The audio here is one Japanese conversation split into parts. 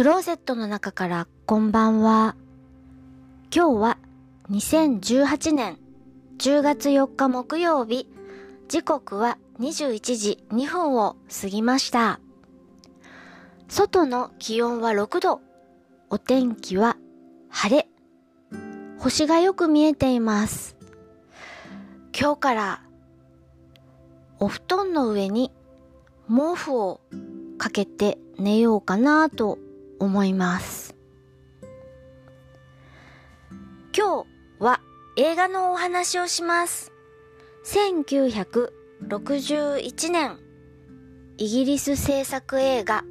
クローゼットの中からこんばんは。今日は2018年10月4日木曜日、時刻は21時2分を過ぎました。外の気温は6度、お天気は晴れ、星がよく見えています。今日からお布団の上に毛布をかけて寝ようかなと思います。今日は映画のお話をします。1961年、イギリス制作映画、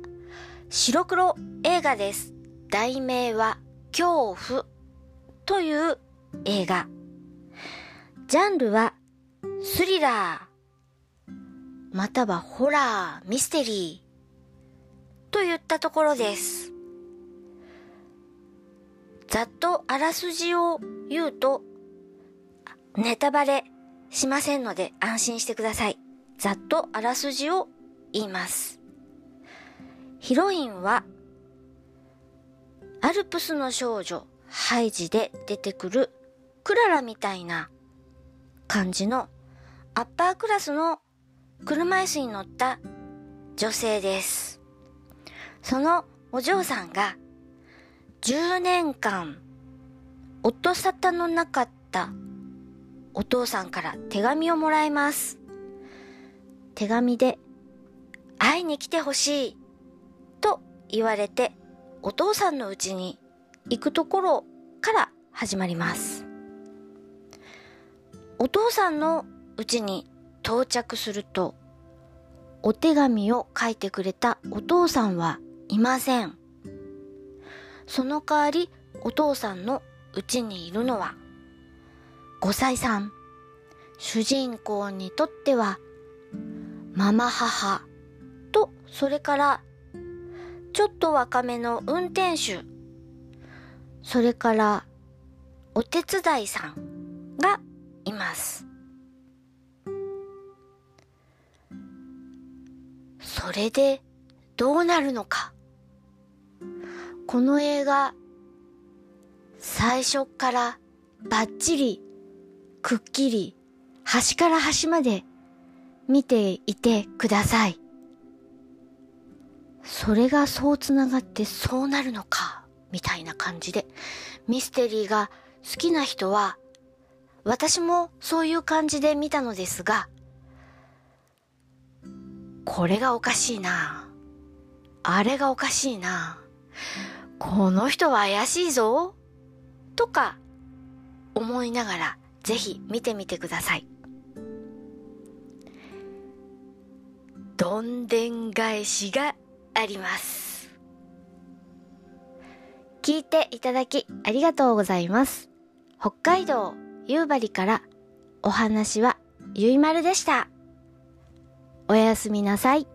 白黒映画です。題名は、恐怖という映画。ジャンルは、スリラー、またはホラー、ミステリー、といったところです。ざっとあらすじを言うと、ネタバレしませんので安心してください。ざっとあらすじを言います。ヒロインは、アルプスの少女ハイジで出てくるクララみたいな感じのアッパークラスの車椅子に乗った女性です。そのお嬢さんが10年間、夫沙汰のなかったお父さんから手紙をもらいます。手紙で、会いに来てほしい、と言われて、お父さんの家に行くところから始まります。お父さんの家に到着すると、お手紙を書いてくれたお父さんはいません。その代わりお父さんのうちにいるのは、5歳さん。主人公にとっては、ママ母と、それから、ちょっと若めの運転手、それから、お手伝いさんがいます。それで、どうなるのか。この映画、最初からバッチリ、くっきり、端から端まで見ていてください。それがそう繋がってそうなるのか、みたいな感じで、ミステリーが好きな人は、私もそういう感じで見たのですが、これがおかしいな。あれがおかしいな。この人は怪しいぞとか思いながらぜひ見てみてください。どんでん返しがあります。聞いていただきありがとうございます。北海道夕張からお話はゆいまるでした。おやすみなさい。